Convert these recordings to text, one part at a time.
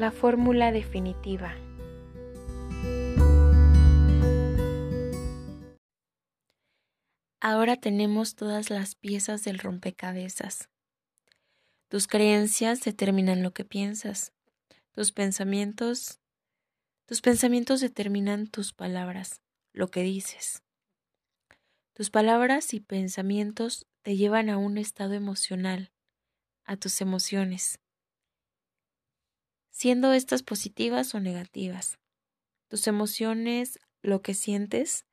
La fórmula definitiva. Ahora tenemos todas las piezas del rompecabezas. Tus creencias determinan lo que piensas. Tus pensamientos tus pensamientos determinan tus palabras, lo que dices. Tus palabras y pensamientos te llevan a un estado emocional, a tus emociones, siendo estas positivas o negativas. Tus emociones, lo que sientes,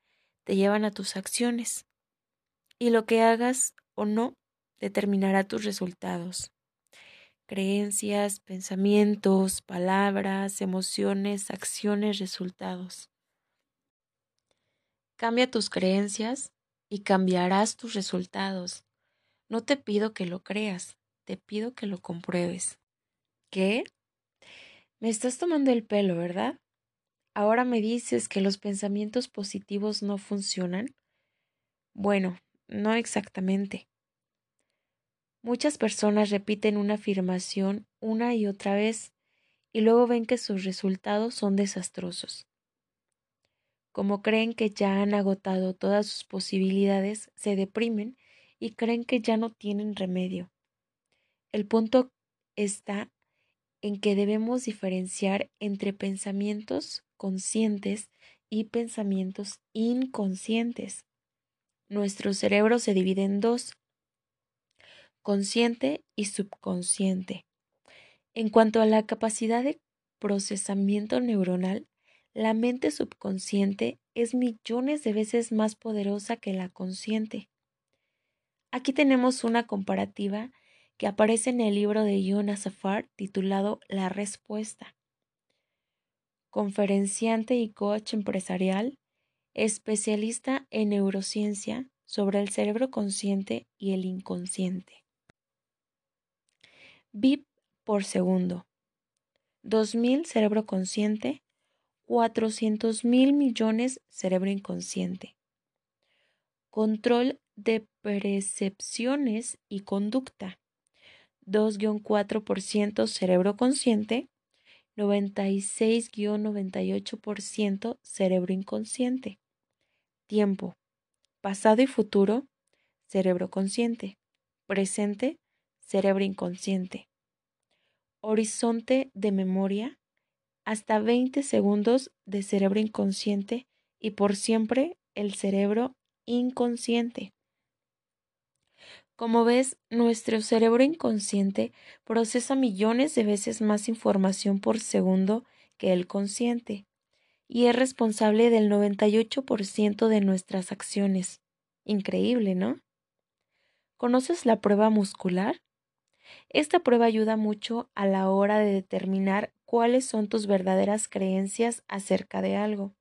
te llevan a tus acciones, y lo que hagas o no determinará tus resultados creencias, pensamientos, palabras, emociones, acciones, resultados. Cambia tus creencias y cambiarás tus resultados. No te pido que lo creas, te pido que lo compruebes. ¿Qué? Me estás tomando el pelo, ¿verdad? Ahora me dices que los pensamientos positivos no funcionan. Bueno, no exactamente. Muchas personas repiten una afirmación una y otra vez y luego ven que sus resultados son desastrosos. Como creen que ya han agotado todas sus posibilidades, se deprimen y creen que ya no tienen remedio. El punto está en que debemos diferenciar entre pensamientos conscientes y pensamientos inconscientes. Nuestro cerebro se divide en dos, consciente y subconsciente. En cuanto a la capacidad de procesamiento neuronal, la mente subconsciente es millones de veces más poderosa que la consciente. Aquí tenemos una comparativa que aparece en el libro de Jonas Safar titulado La Respuesta. Conferenciante y coach empresarial, especialista en neurociencia sobre el cerebro consciente y el inconsciente. BIP por segundo. 2.000 cerebro consciente, 400 mil millones cerebro inconsciente. Control de percepciones y conducta. 2-4% cerebro consciente, 96-98% cerebro inconsciente. Tiempo. Pasado y futuro, cerebro consciente. Presente, cerebro inconsciente. Horizonte de memoria, hasta 20 segundos de cerebro inconsciente y por siempre el cerebro inconsciente. Como ves, nuestro cerebro inconsciente procesa millones de veces más información por segundo que el consciente y es responsable del 98% de nuestras acciones. Increíble, ¿no? ¿Conoces la prueba muscular? Esta prueba ayuda mucho a la hora de determinar cuáles son tus verdaderas creencias acerca de algo.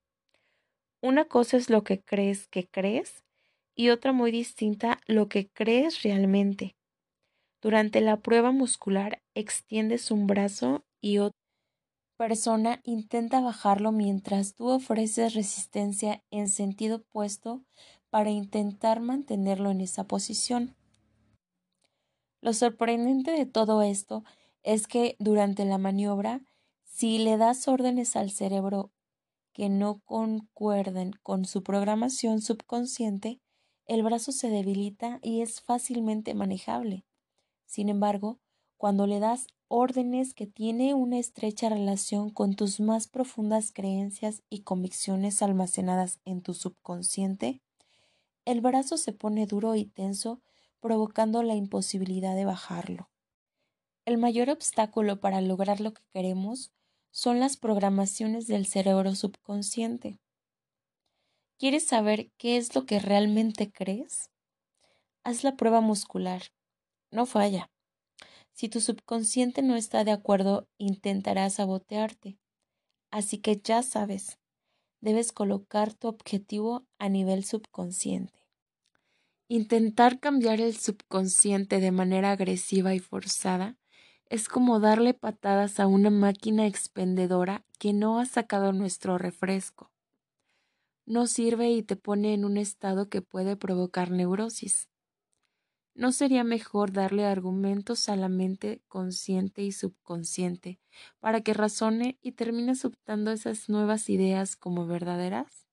Una cosa es lo que crees que crees y otra muy distinta lo que crees realmente. Durante la prueba muscular extiendes un brazo y otra persona intenta bajarlo mientras tú ofreces resistencia en sentido opuesto para intentar mantenerlo en esa posición. Lo sorprendente de todo esto es que durante la maniobra, si le das órdenes al cerebro que no concuerden con su programación subconsciente, el brazo se debilita y es fácilmente manejable. Sin embargo, cuando le das órdenes que tiene una estrecha relación con tus más profundas creencias y convicciones almacenadas en tu subconsciente, el brazo se pone duro y tenso provocando la imposibilidad de bajarlo. El mayor obstáculo para lograr lo que queremos son las programaciones del cerebro subconsciente. ¿Quieres saber qué es lo que realmente crees? Haz la prueba muscular. No falla. Si tu subconsciente no está de acuerdo, intentará sabotearte. Así que ya sabes, debes colocar tu objetivo a nivel subconsciente. Intentar cambiar el subconsciente de manera agresiva y forzada es como darle patadas a una máquina expendedora que no ha sacado nuestro refresco. No sirve y te pone en un estado que puede provocar neurosis. ¿no sería mejor darle argumentos a la mente consciente y subconsciente para que razone y termine aceptando esas nuevas ideas como verdaderas?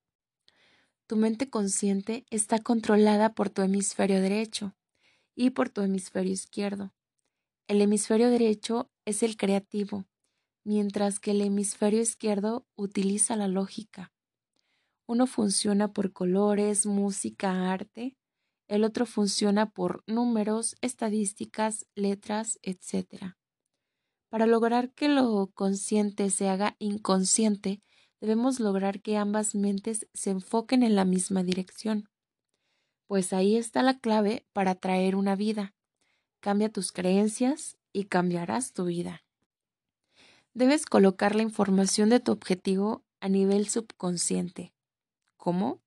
Tu mente consciente está controlada por tu hemisferio derecho y por tu hemisferio izquierdo. El hemisferio derecho es el creativo, mientras que el hemisferio izquierdo utiliza la lógica. Uno funciona por colores, música, arte, el otro funciona por números, estadísticas, letras, etc. Para lograr que lo consciente se haga inconsciente, debemos lograr que ambas mentes se enfoquen en la misma dirección. Pues ahí está la clave para traer una vida. Cambia tus creencias y cambiarás tu vida. Debes colocar la información de tu objetivo a nivel subconsciente. ¿Cómo?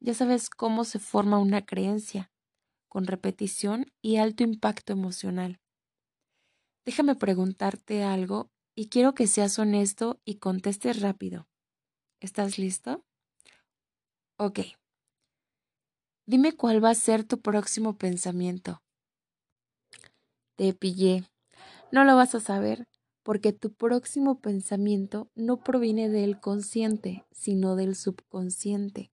Ya sabes cómo se forma una creencia, con repetición y alto impacto emocional. Déjame preguntarte algo y quiero que seas honesto y contestes rápido. ¿Estás listo? Ok. Dime cuál va a ser tu próximo pensamiento. Te pillé. No lo vas a saber porque tu próximo pensamiento no proviene del consciente, sino del subconsciente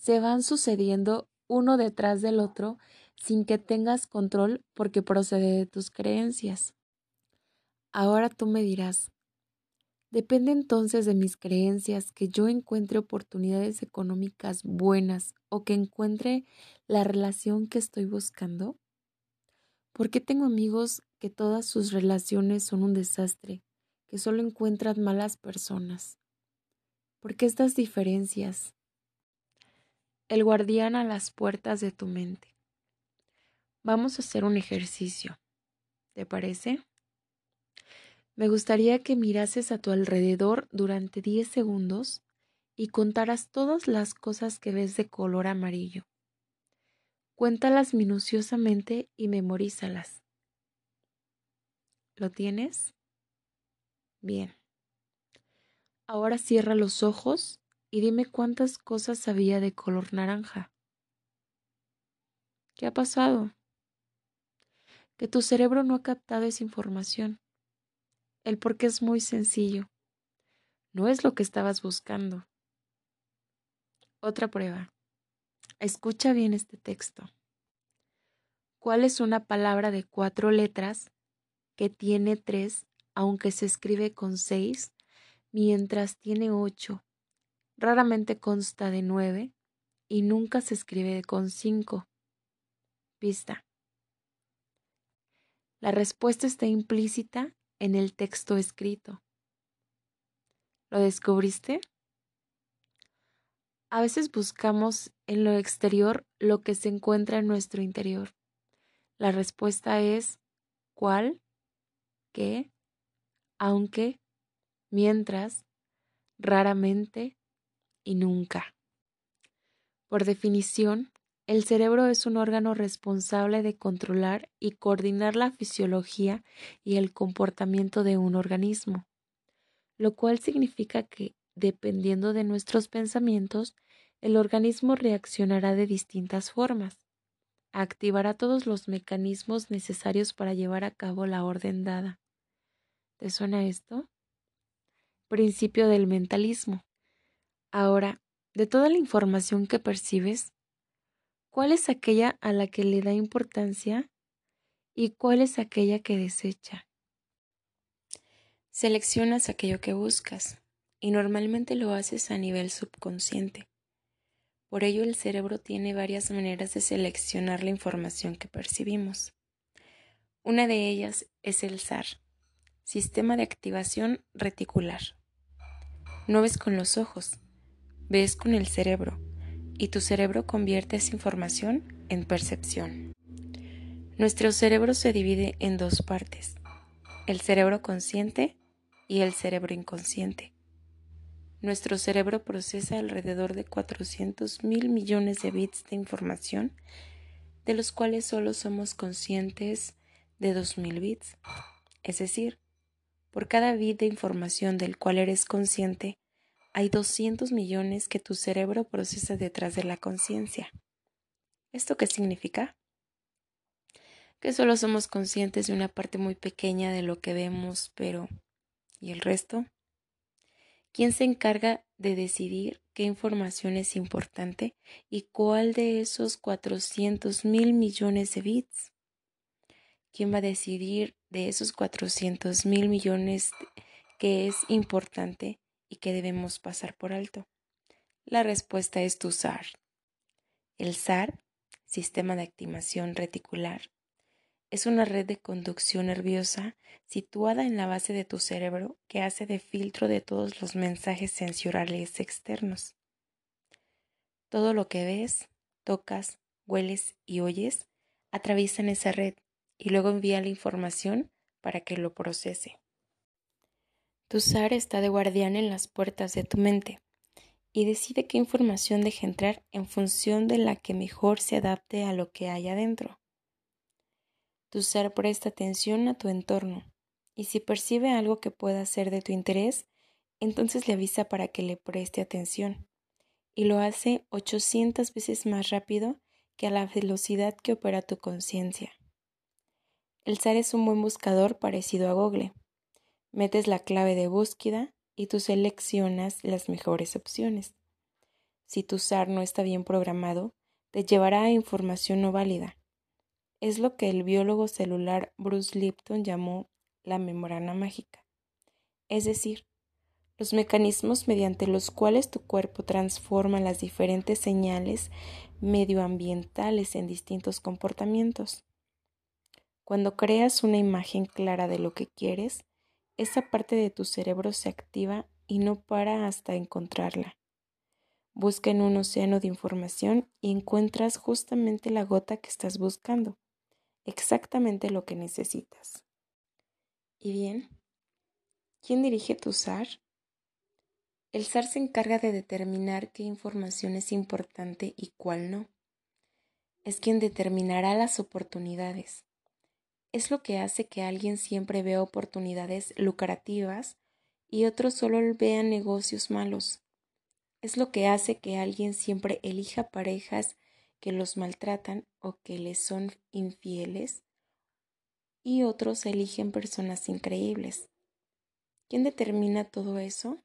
se van sucediendo uno detrás del otro sin que tengas control porque procede de tus creencias. Ahora tú me dirás, ¿depende entonces de mis creencias que yo encuentre oportunidades económicas buenas o que encuentre la relación que estoy buscando? ¿Por qué tengo amigos que todas sus relaciones son un desastre, que solo encuentran malas personas? ¿Por qué estas diferencias? el guardián a las puertas de tu mente. Vamos a hacer un ejercicio. ¿Te parece? Me gustaría que mirases a tu alrededor durante 10 segundos y contaras todas las cosas que ves de color amarillo. Cuéntalas minuciosamente y memorízalas. ¿Lo tienes? Bien. Ahora cierra los ojos y dime cuántas cosas había de color naranja. ¿Qué ha pasado? Que tu cerebro no ha captado esa información. El por qué es muy sencillo. No es lo que estabas buscando. Otra prueba. Escucha bien este texto. ¿Cuál es una palabra de cuatro letras que tiene tres, aunque se escribe con seis, mientras tiene ocho Raramente consta de nueve y nunca se escribe con cinco. Pista. La respuesta está implícita en el texto escrito. ¿Lo descubriste? A veces buscamos en lo exterior lo que se encuentra en nuestro interior. La respuesta es ¿cuál? ¿Qué? aunque, mientras, raramente, y nunca. Por definición, el cerebro es un órgano responsable de controlar y coordinar la fisiología y el comportamiento de un organismo, lo cual significa que, dependiendo de nuestros pensamientos, el organismo reaccionará de distintas formas. Activará todos los mecanismos necesarios para llevar a cabo la orden dada. ¿Te suena esto? Principio del mentalismo. Ahora, de toda la información que percibes, ¿cuál es aquella a la que le da importancia y cuál es aquella que desecha? Seleccionas aquello que buscas y normalmente lo haces a nivel subconsciente. Por ello el cerebro tiene varias maneras de seleccionar la información que percibimos. Una de ellas es el SAR, Sistema de Activación Reticular. No ves con los ojos, ves con el cerebro y tu cerebro convierte esa información en percepción. Nuestro cerebro se divide en dos partes, el cerebro consciente y el cerebro inconsciente. Nuestro cerebro procesa alrededor de 400 mil millones de bits de información, de los cuales solo somos conscientes de 2.000 bits. Es decir, por cada bit de información del cual eres consciente, hay 200 millones que tu cerebro procesa detrás de la conciencia. ¿Esto qué significa? Que solo somos conscientes de una parte muy pequeña de lo que vemos, pero ¿y el resto? ¿Quién se encarga de decidir qué información es importante y cuál de esos 400 mil millones de bits? ¿Quién va a decidir de esos 400 mil millones qué es importante y qué debemos pasar por alto? La respuesta es tu SAR. El SAR, Sistema de Activación Reticular, es una red de conducción nerviosa situada en la base de tu cerebro que hace de filtro de todos los mensajes sensoriales externos. Todo lo que ves, tocas, hueles y oyes atraviesan esa red y luego envía la información para que lo procese. Tu SAR está de guardián en las puertas de tu mente y decide qué información deja entrar en función de la que mejor se adapte a lo que hay adentro. Tu ser presta atención a tu entorno y si percibe algo que pueda ser de tu interés, entonces le avisa para que le preste atención y lo hace 800 veces más rápido que a la velocidad que opera tu conciencia. El SAR es un buen buscador parecido a Google. Metes la clave de búsqueda y tú seleccionas las mejores opciones. Si tu SAR no está bien programado, te llevará a información no válida es lo que el biólogo celular Bruce Lipton llamó la membrana mágica, es decir, los mecanismos mediante los cuales tu cuerpo transforma las diferentes señales medioambientales en distintos comportamientos. Cuando creas una imagen clara de lo que quieres, esa parte de tu cerebro se activa y no para hasta encontrarla. Busca en un océano de información y encuentras justamente la gota que estás buscando exactamente lo que necesitas. ¿Y bien? ¿Quién dirige tu SAR? El SAR se encarga de determinar qué información es importante y cuál no. Es quien determinará las oportunidades. Es lo que hace que alguien siempre vea oportunidades lucrativas y otros solo vean negocios malos. Es lo que hace que alguien siempre elija parejas que los maltratan o que les son infieles y otros eligen personas increíbles. ¿Quién determina todo eso?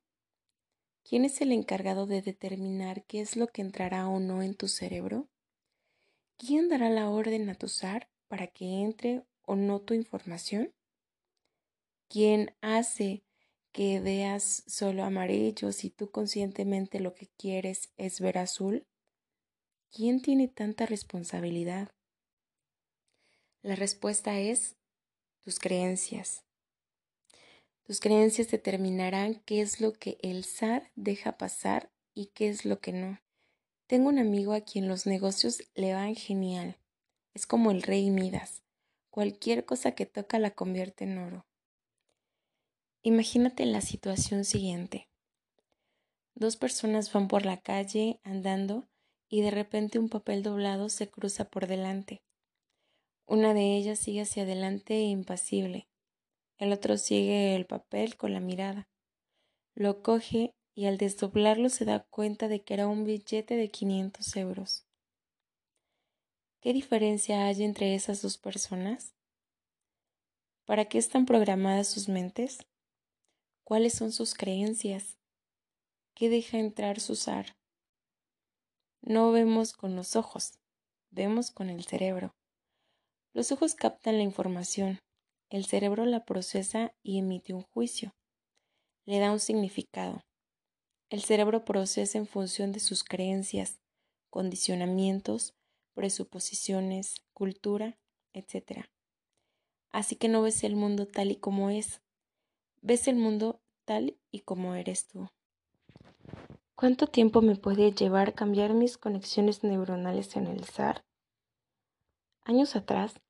¿Quién es el encargado de determinar qué es lo que entrará o no en tu cerebro? ¿Quién dará la orden a tu SAR para que entre o no tu información? ¿Quién hace que veas solo amarillo si tú conscientemente lo que quieres es ver azul? ¿Quién tiene tanta responsabilidad? La respuesta es tus creencias. Tus creencias determinarán qué es lo que el SAR deja pasar y qué es lo que no. Tengo un amigo a quien los negocios le van genial. Es como el rey Midas. Cualquier cosa que toca la convierte en oro. Imagínate la situación siguiente. Dos personas van por la calle andando y de repente un papel doblado se cruza por delante. Una de ellas sigue hacia adelante impasible. El otro sigue el papel con la mirada. Lo coge y al desdoblarlo se da cuenta de que era un billete de 500 euros. ¿Qué diferencia hay entre esas dos personas? ¿Para qué están programadas sus mentes? ¿Cuáles son sus creencias? ¿Qué deja entrar su SAR? No vemos con los ojos, vemos con el cerebro. Los ojos captan la información, el cerebro la procesa y emite un juicio, le da un significado. El cerebro procesa en función de sus creencias, condicionamientos, presuposiciones, cultura, etc. Así que no ves el mundo tal y como es, ves el mundo tal y como eres tú. ¿Cuánto tiempo me puede llevar cambiar mis conexiones neuronales en el SAR? Años atrás,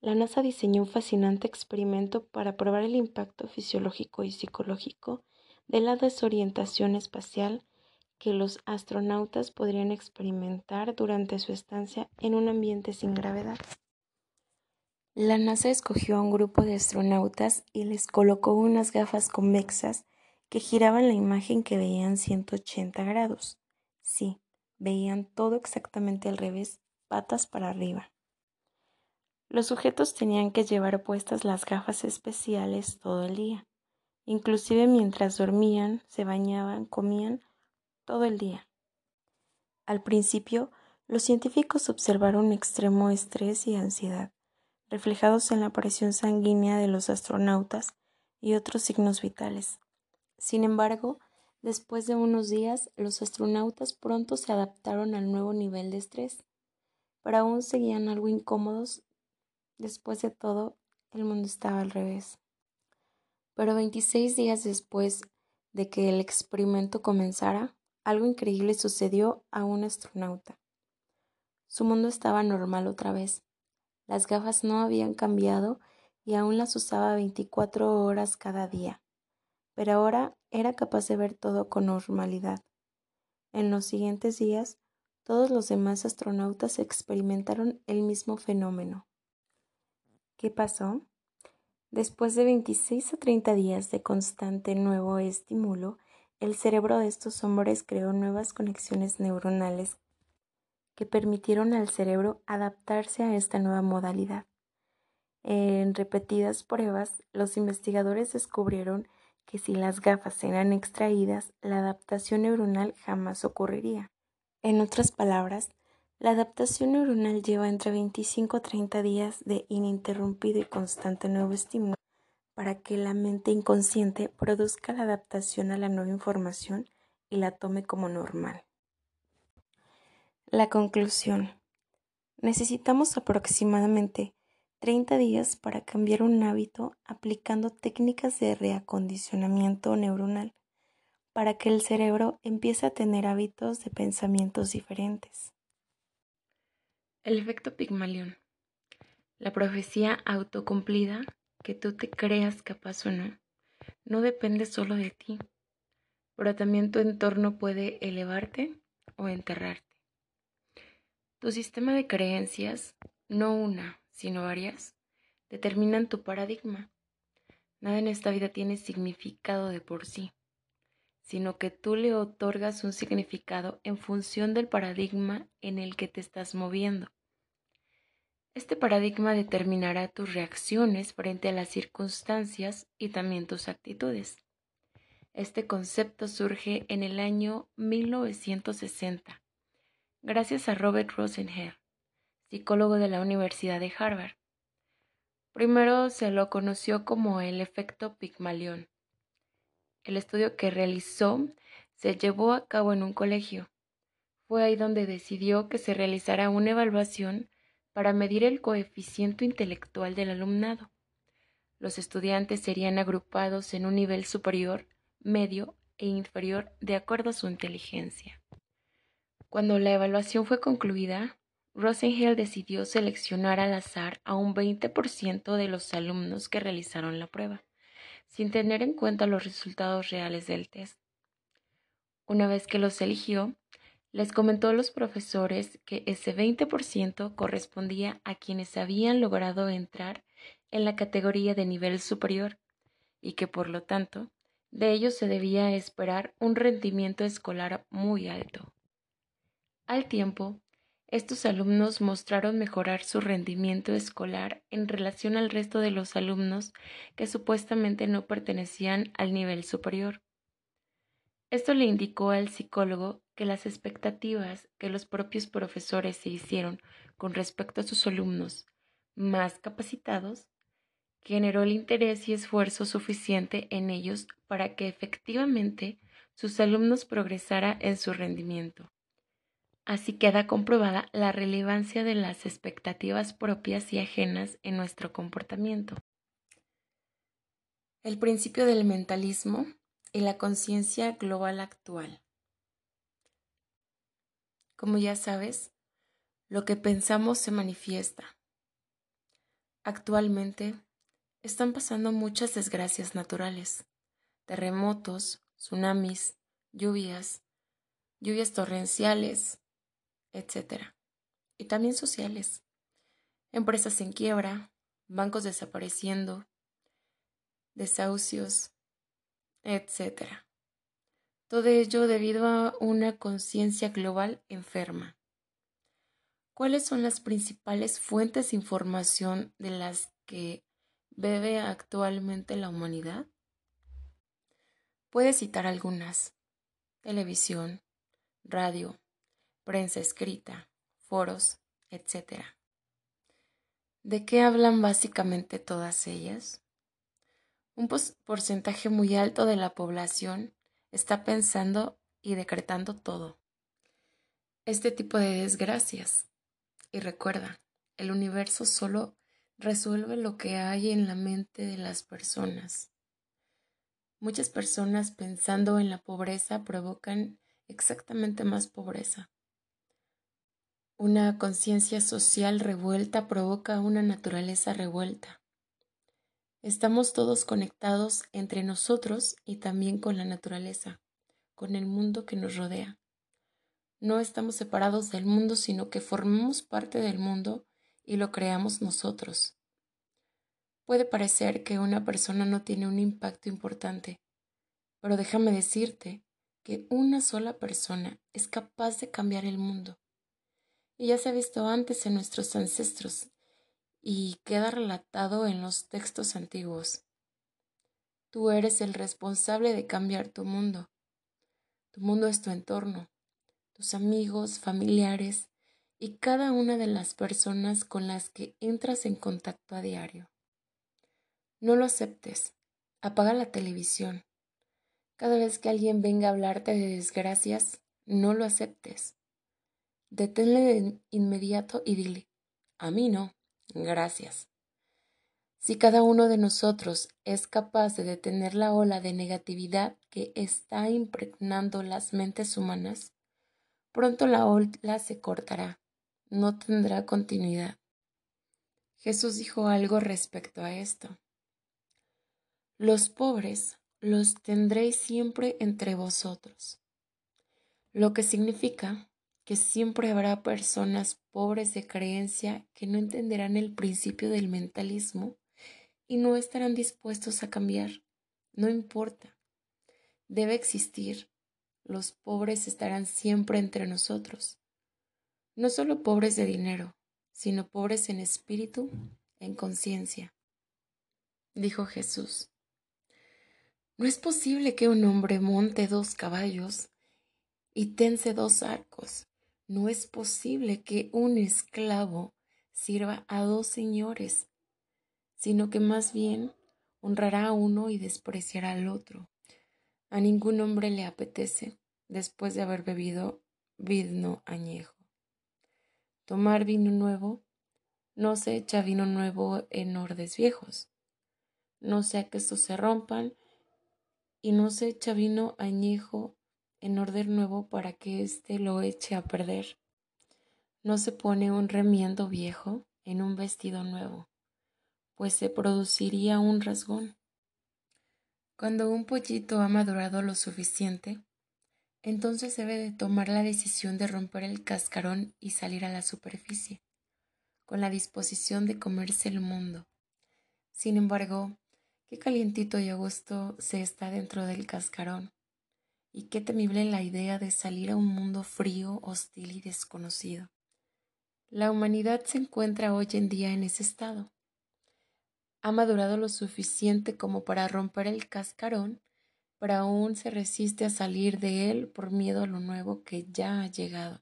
la NASA diseñó un fascinante experimento para probar el impacto fisiológico y psicológico de la desorientación espacial que los astronautas podrían experimentar durante su estancia en un ambiente sin gravedad. La NASA escogió a un grupo de astronautas y les colocó unas gafas convexas que giraban la imagen que veían 180 grados. Sí, veían todo exactamente al revés patas para arriba. Los sujetos tenían que llevar puestas las gafas especiales todo el día, inclusive mientras dormían, se bañaban, comían, todo el día. Al principio, los científicos observaron extremo estrés y ansiedad, reflejados en la presión sanguínea de los astronautas y otros signos vitales. Sin embargo, después de unos días, los astronautas pronto se adaptaron al nuevo nivel de estrés, pero aún seguían algo incómodos Después de todo, el mundo estaba al revés. Pero 26 días después de que el experimento comenzara, algo increíble sucedió a un astronauta. Su mundo estaba normal otra vez. Las gafas no habían cambiado y aún las usaba 24 horas cada día. Pero ahora era capaz de ver todo con normalidad. En los siguientes días, todos los demás astronautas experimentaron el mismo fenómeno. ¿Qué pasó? Después de 26 a 30 días de constante nuevo estímulo, el cerebro de estos hombres creó nuevas conexiones neuronales que permitieron al cerebro adaptarse a esta nueva modalidad. En repetidas pruebas, los investigadores descubrieron que si las gafas eran extraídas, la adaptación neuronal jamás ocurriría. En otras palabras, la adaptación neuronal lleva entre 25 a 30 días de ininterrumpido y constante nuevo estímulo para que la mente inconsciente produzca la adaptación a la nueva información y la tome como normal. La conclusión. Necesitamos aproximadamente 30 días para cambiar un hábito aplicando técnicas de reacondicionamiento neuronal para que el cerebro empiece a tener hábitos de pensamientos diferentes. El efecto Pigmalión. La profecía autocumplida, que tú te creas capaz o no, no depende solo de ti, pero también tu entorno puede elevarte o enterrarte. Tu sistema de creencias, no una, sino varias, determinan tu paradigma. Nada en esta vida tiene significado de por sí, sino que tú le otorgas un significado en función del paradigma en el que te estás moviendo. Este paradigma determinará tus reacciones frente a las circunstancias y también tus actitudes. Este concepto surge en el año 1960, gracias a Robert Rosenher, psicólogo de la Universidad de Harvard. Primero se lo conoció como el efecto Pigmalión. El estudio que realizó se llevó a cabo en un colegio. Fue ahí donde decidió que se realizara una evaluación para medir el coeficiente intelectual del alumnado. Los estudiantes serían agrupados en un nivel superior, medio e inferior de acuerdo a su inteligencia. Cuando la evaluación fue concluida, Rosengel decidió seleccionar al azar a un 20% de los alumnos que realizaron la prueba, sin tener en cuenta los resultados reales del test. Una vez que los eligió, les comentó a los profesores que ese 20% correspondía a quienes habían logrado entrar en la categoría de nivel superior y que por lo tanto de ellos se debía esperar un rendimiento escolar muy alto. Al tiempo, estos alumnos mostraron mejorar su rendimiento escolar en relación al resto de los alumnos que supuestamente no pertenecían al nivel superior. Esto le indicó al psicólogo que las expectativas que los propios profesores se hicieron con respecto a sus alumnos más capacitados generó el interés y esfuerzo suficiente en ellos para que efectivamente sus alumnos progresara en su rendimiento. Así queda comprobada la relevancia de las expectativas propias y ajenas en nuestro comportamiento. El principio del mentalismo y la conciencia global actual. Como ya sabes, lo que pensamos se manifiesta. Actualmente están pasando muchas desgracias naturales, terremotos, tsunamis, lluvias, lluvias torrenciales, etc. Y también sociales. Empresas en quiebra, bancos desapareciendo, desahucios, etc. Todo ello debido a una conciencia global enferma. ¿Cuáles son las principales fuentes de información de las que bebe actualmente la humanidad? Puede citar algunas. Televisión, radio, prensa escrita, foros, etc. ¿De qué hablan básicamente todas ellas? Un porcentaje muy alto de la población está pensando y decretando todo. Este tipo de desgracias. Y recuerda, el universo solo resuelve lo que hay en la mente de las personas. Muchas personas pensando en la pobreza provocan exactamente más pobreza. Una conciencia social revuelta provoca una naturaleza revuelta. Estamos todos conectados entre nosotros y también con la naturaleza, con el mundo que nos rodea. No estamos separados del mundo, sino que formamos parte del mundo y lo creamos nosotros. Puede parecer que una persona no tiene un impacto importante, pero déjame decirte que una sola persona es capaz de cambiar el mundo y ya se ha visto antes en nuestros ancestros y queda relatado en los textos antiguos. Tú eres el responsable de cambiar tu mundo. Tu mundo es tu entorno, tus amigos, familiares y cada una de las personas con las que entras en contacto a diario. No lo aceptes. Apaga la televisión. Cada vez que alguien venga a hablarte de desgracias, no lo aceptes. Deténle de inmediato y dile, a mí no, gracias. Si cada uno de nosotros es capaz de detener la ola de negatividad que está impregnando las mentes humanas, pronto la ola se cortará, no tendrá continuidad. Jesús dijo algo respecto a esto. Los pobres los tendréis siempre entre vosotros, lo que significa que siempre habrá personas pobres de creencia que no entenderán el principio del mentalismo y no estarán dispuestos a cambiar. No importa. Debe existir. Los pobres estarán siempre entre nosotros. No solo pobres de dinero, sino pobres en espíritu, en conciencia. Dijo Jesús. No es posible que un hombre monte dos caballos y tense dos arcos no es posible que un esclavo sirva a dos señores, sino que más bien honrará a uno y despreciará al otro. A ningún hombre le apetece, después de haber bebido vino añejo. Tomar vino nuevo, no se echa vino nuevo en ordes viejos, no sea que estos se rompan, y no se echa vino añejo en orden nuevo para que éste lo eche a perder. No se pone un remiendo viejo en un vestido nuevo, pues se produciría un rasgón. Cuando un pollito ha madurado lo suficiente, entonces debe de tomar la decisión de romper el cascarón y salir a la superficie, con la disposición de comerse el mundo. Sin embargo, qué calientito y a gusto se está dentro del cascarón y qué temible la idea de salir a un mundo frío, hostil y desconocido. La humanidad se encuentra hoy en día en ese estado. Ha madurado lo suficiente como para romper el cascarón, pero aún se resiste a salir de él por miedo a lo nuevo que ya ha llegado.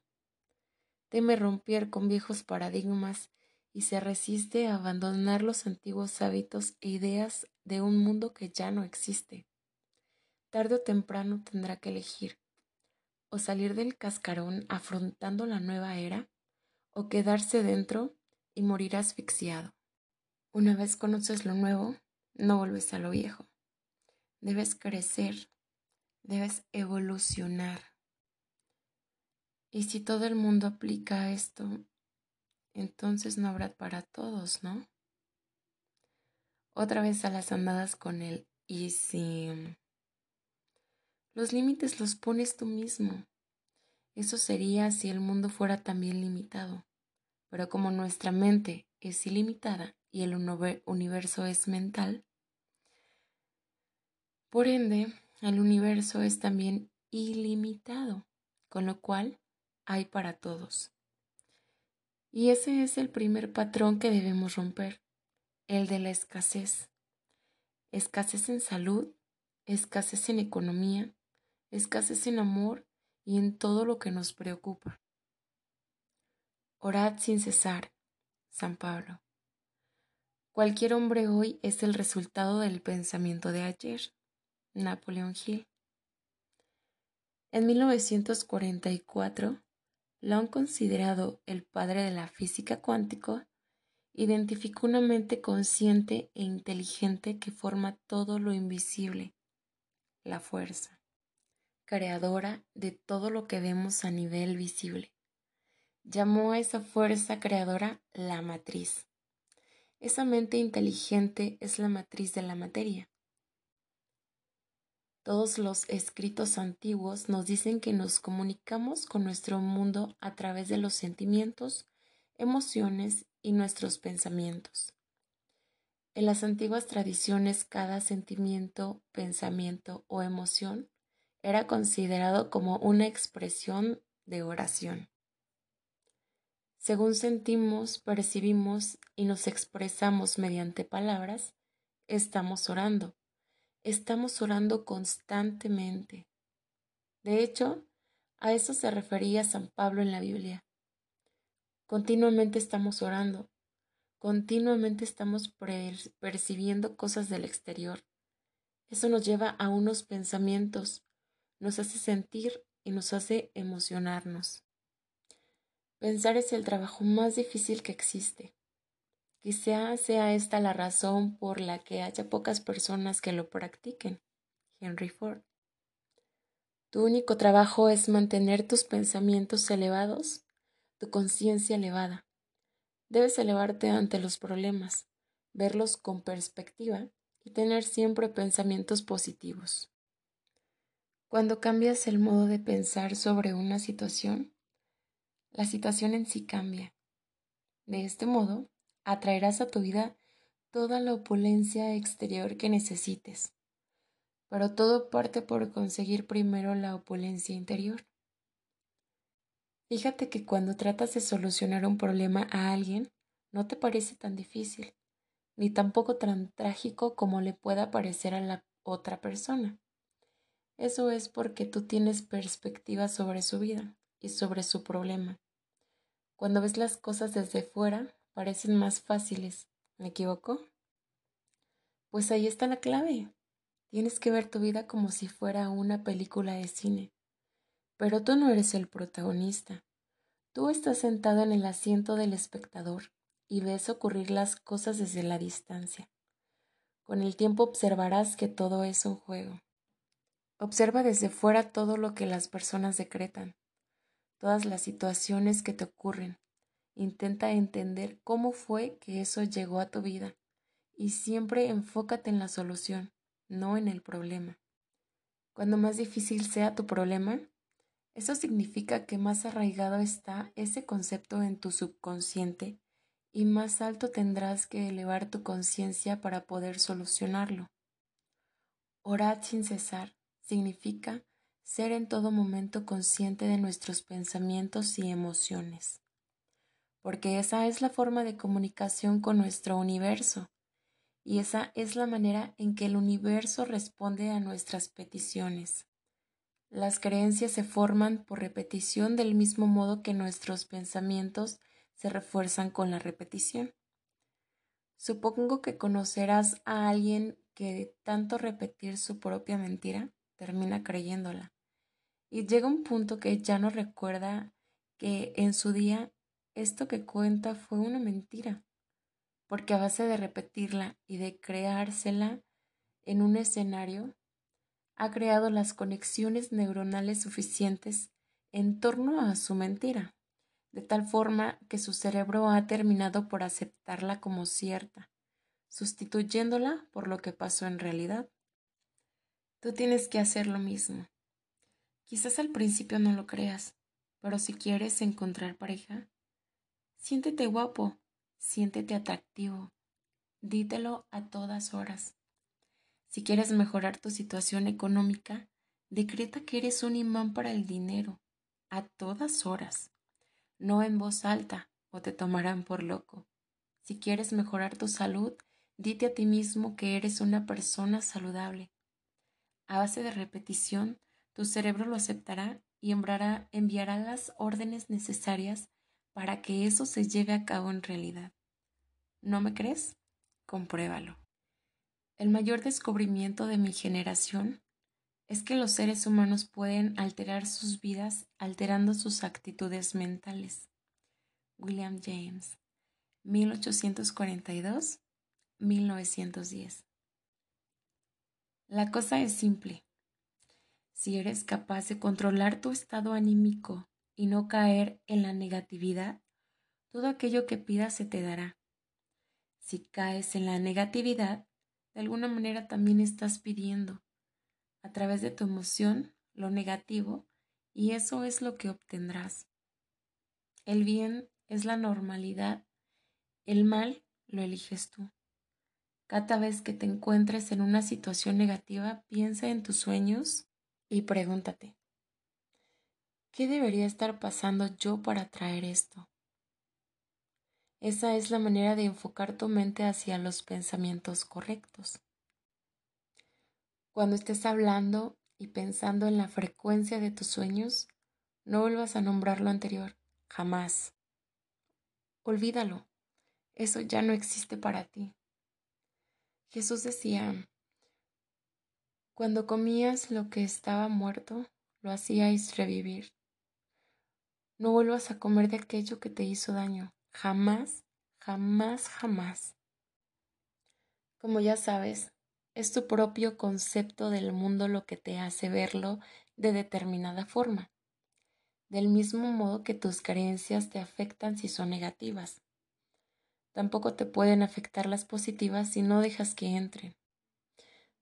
Teme romper con viejos paradigmas y se resiste a abandonar los antiguos hábitos e ideas de un mundo que ya no existe tarde o temprano tendrá que elegir o salir del cascarón afrontando la nueva era o quedarse dentro y morir asfixiado. Una vez conoces lo nuevo, no vuelves a lo viejo. Debes crecer, debes evolucionar. Y si todo el mundo aplica esto, entonces no habrá para todos, ¿no? Otra vez a las andadas con él. Y si los límites los pones tú mismo. Eso sería si el mundo fuera también limitado. Pero como nuestra mente es ilimitada y el universo es mental, por ende, el universo es también ilimitado, con lo cual hay para todos. Y ese es el primer patrón que debemos romper, el de la escasez. Escasez en salud, escasez en economía, escasez en amor y en todo lo que nos preocupa. Orad sin cesar, San Pablo. Cualquier hombre hoy es el resultado del pensamiento de ayer. Napoleón Hill. En 1944, lo han considerado el padre de la física cuántica, identificó una mente consciente e inteligente que forma todo lo invisible, la fuerza, creadora de todo lo que vemos a nivel visible. Llamó a esa fuerza creadora la matriz. Esa mente inteligente es la matriz de la materia. Todos los escritos antiguos nos dicen que nos comunicamos con nuestro mundo a través de los sentimientos, emociones y nuestros pensamientos. En las antiguas tradiciones cada sentimiento, pensamiento o emoción era considerado como una expresión de oración. Según sentimos, percibimos y nos expresamos mediante palabras, estamos orando estamos orando constantemente. De hecho, a eso se refería San Pablo en la Biblia. Continuamente estamos orando, continuamente estamos percibiendo cosas del exterior. Eso nos lleva a unos pensamientos, nos hace sentir y nos hace emocionarnos. Pensar es el trabajo más difícil que existe. Quizá sea esta la razón por la que haya pocas personas que lo practiquen. Henry Ford. Tu único trabajo es mantener tus pensamientos elevados, tu conciencia elevada. Debes elevarte ante los problemas, verlos con perspectiva y tener siempre pensamientos positivos. Cuando cambias el modo de pensar sobre una situación, la situación en sí cambia. De este modo, atraerás a tu vida toda la opulencia exterior que necesites. Pero todo parte por conseguir primero la opulencia interior. Fíjate que cuando tratas de solucionar un problema a alguien, no te parece tan difícil, ni tampoco tan trágico como le pueda parecer a la otra persona. Eso es porque tú tienes perspectiva sobre su vida y sobre su problema. Cuando ves las cosas desde fuera, parecen más fáciles. ¿Me equivoco? Pues ahí está la clave. Tienes que ver tu vida como si fuera una película de cine. Pero tú no eres el protagonista. Tú estás sentado en el asiento del espectador y ves ocurrir las cosas desde la distancia. Con el tiempo observarás que todo es un juego. Observa desde fuera todo lo que las personas decretan, todas las situaciones que te ocurren, Intenta entender cómo fue que eso llegó a tu vida y siempre enfócate en la solución, no en el problema. Cuando más difícil sea tu problema, eso significa que más arraigado está ese concepto en tu subconsciente y más alto tendrás que elevar tu conciencia para poder solucionarlo. Orad sin cesar significa ser en todo momento consciente de nuestros pensamientos y emociones porque esa es la forma de comunicación con nuestro universo y esa es la manera en que el universo responde a nuestras peticiones. Las creencias se forman por repetición del mismo modo que nuestros pensamientos se refuerzan con la repetición. Supongo que conocerás a alguien que tanto repetir su propia mentira termina creyéndola y llega un punto que ya no recuerda que en su día esto que cuenta fue una mentira, porque a base de repetirla y de creársela en un escenario, ha creado las conexiones neuronales suficientes en torno a su mentira, de tal forma que su cerebro ha terminado por aceptarla como cierta, sustituyéndola por lo que pasó en realidad. Tú tienes que hacer lo mismo. Quizás al principio no lo creas, pero si quieres encontrar pareja, Siéntete guapo, siéntete atractivo, dítelo a todas horas. Si quieres mejorar tu situación económica, decreta que eres un imán para el dinero, a todas horas, no en voz alta o te tomarán por loco. Si quieres mejorar tu salud, dite a ti mismo que eres una persona saludable. A base de repetición, tu cerebro lo aceptará y enviará, las órdenes necesarias para que eso se lleve a cabo en realidad. ¿No me crees? Compruébalo. El mayor descubrimiento de mi generación es que los seres humanos pueden alterar sus vidas alterando sus actitudes mentales. William James, 1842-1910. La cosa es simple. Si eres capaz de controlar tu estado anímico y no caer en la negatividad, todo aquello que pidas se te dará. Si caes en la negatividad, de alguna manera también estás pidiendo a través de tu emoción lo negativo y eso es lo que obtendrás. El bien es la normalidad, el mal lo eliges tú. Cada vez que te encuentres en una situación negativa, piensa en tus sueños y pregúntate, ¿qué debería estar pasando yo para traer esto? Esa es la manera de enfocar tu mente hacia los pensamientos correctos. Cuando estés hablando y pensando en la frecuencia de tus sueños, no vuelvas a nombrar lo anterior, jamás. Olvídalo, eso ya no existe para ti. Jesús decía, cuando comías lo que estaba muerto, lo hacíais revivir. No vuelvas a comer de aquello que te hizo daño, jamás, jamás, jamás. Como ya sabes, es tu propio concepto del mundo lo que te hace verlo de determinada forma, del mismo modo que tus creencias te afectan si son negativas. Tampoco te pueden afectar las positivas si no dejas que entren.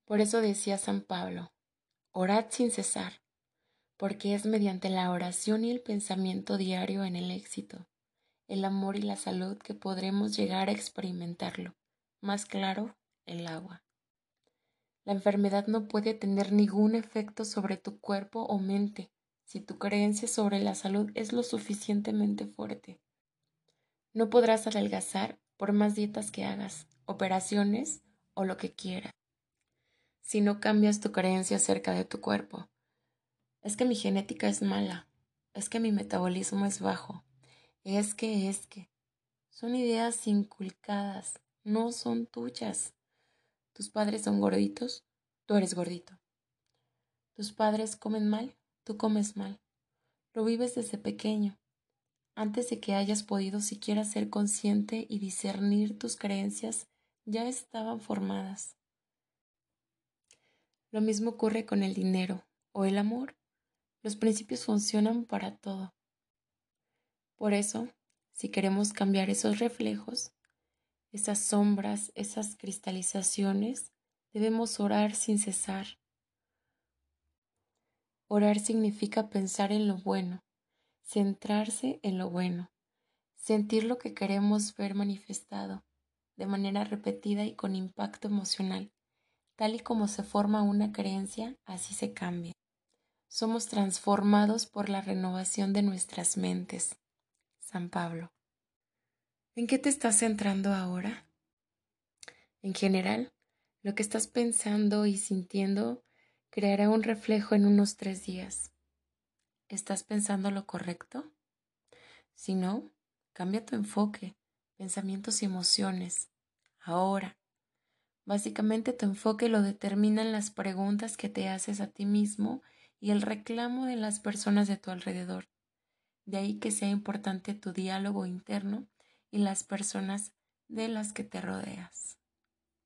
Por eso decía San Pablo, orad sin cesar, porque es mediante la oración y el pensamiento diario en el éxito, el amor y la salud que podremos llegar a experimentarlo. Más claro, el agua. La enfermedad no puede tener ningún efecto sobre tu cuerpo o mente si tu creencia sobre la salud es lo suficientemente fuerte. No podrás adelgazar por más dietas que hagas, operaciones o lo que quieras. Si no cambias tu creencia acerca de tu cuerpo, es que mi genética es mala, es que mi metabolismo es bajo, es que, es que. Son ideas inculcadas, no son tuyas. Tus padres son gorditos, tú eres gordito. Tus padres comen mal, tú comes mal. Lo vives desde pequeño, antes de que hayas podido siquiera ser consciente y discernir tus creencias, ya estaban formadas. Lo mismo ocurre con el dinero o el amor. Los principios funcionan para todo. Por eso, si queremos cambiar esos reflejos, esas sombras, esas cristalizaciones, debemos orar sin cesar. Orar significa pensar en lo bueno, centrarse en lo bueno, sentir lo que queremos ver manifestado de manera repetida y con impacto emocional. Tal y como se forma una creencia, así se cambia. Somos transformados por la renovación de nuestras mentes. San Pablo. ¿En qué te estás centrando ahora? En general, lo que estás pensando y sintiendo creará un reflejo en unos tres días. ¿Estás pensando lo correcto? Si no, cambia tu enfoque, pensamientos y emociones. Ahora. Básicamente tu enfoque lo determinan las preguntas que te haces a ti mismo y el reclamo de las personas de tu alrededor. De ahí que sea importante tu diálogo interno y las personas de las que te rodeas.